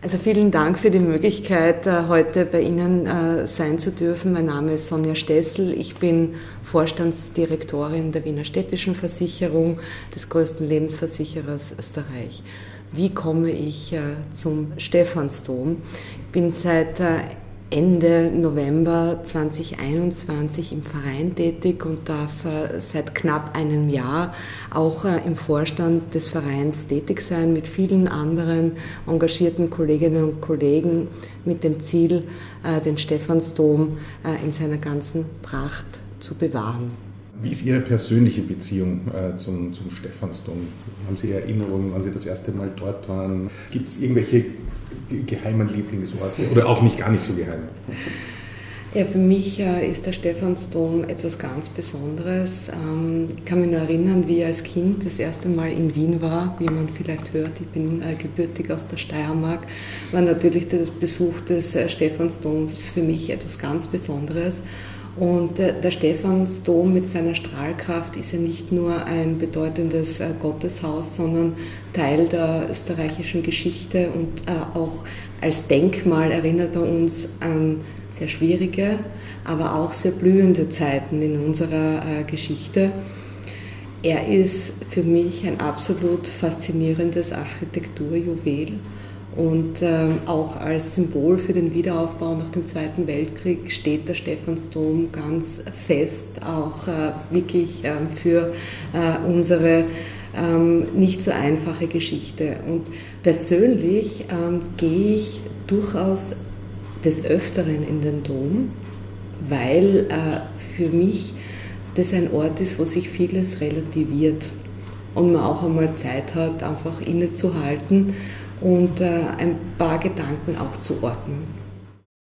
Also vielen Dank für die Möglichkeit, äh, heute bei Ihnen äh, sein zu dürfen. Mein Name ist Sonja Stessel. Ich bin Vorstandsdirektorin der Wiener Städtischen Versicherung, des größten Lebensversicherers Österreich. Wie komme ich äh, zum Stephansdom? Ich bin seit Ende November 2021 im Verein tätig und darf äh, seit knapp einem Jahr auch äh, im Vorstand des Vereins tätig sein mit vielen anderen engagierten Kolleginnen und Kollegen mit dem Ziel, äh, den Stephansdom in seiner ganzen Pracht zu bewahren. Wie ist Ihre persönliche Beziehung zum, zum Stephansdom? Haben Sie Erinnerungen, wann Sie das erste Mal dort waren? Gibt es irgendwelche geheimen Lieblingsorte oder auch nicht gar nicht so geheim? Ja, für mich äh, ist der Stephansdom etwas ganz Besonderes. Ähm, ich kann mich nur erinnern, wie ich als Kind das erste Mal in Wien war, wie man vielleicht hört, ich bin äh, gebürtig aus der Steiermark, war natürlich der Besuch des äh, Stephansdoms für mich etwas ganz Besonderes. Und der Stephansdom mit seiner Strahlkraft ist ja nicht nur ein bedeutendes Gotteshaus, sondern Teil der österreichischen Geschichte und auch als Denkmal erinnert er uns an sehr schwierige, aber auch sehr blühende Zeiten in unserer Geschichte. Er ist für mich ein absolut faszinierendes Architekturjuwel und ähm, auch als Symbol für den Wiederaufbau nach dem Zweiten Weltkrieg steht der Stephansdom ganz fest, auch äh, wirklich ähm, für äh, unsere ähm, nicht so einfache Geschichte. Und persönlich gehe ich durchaus des Öfteren in den Dom, weil äh, für mich das ein Ort ist, wo sich vieles relativiert und man auch einmal Zeit hat, einfach innezuhalten und äh, ein paar Gedanken auch zu ordnen.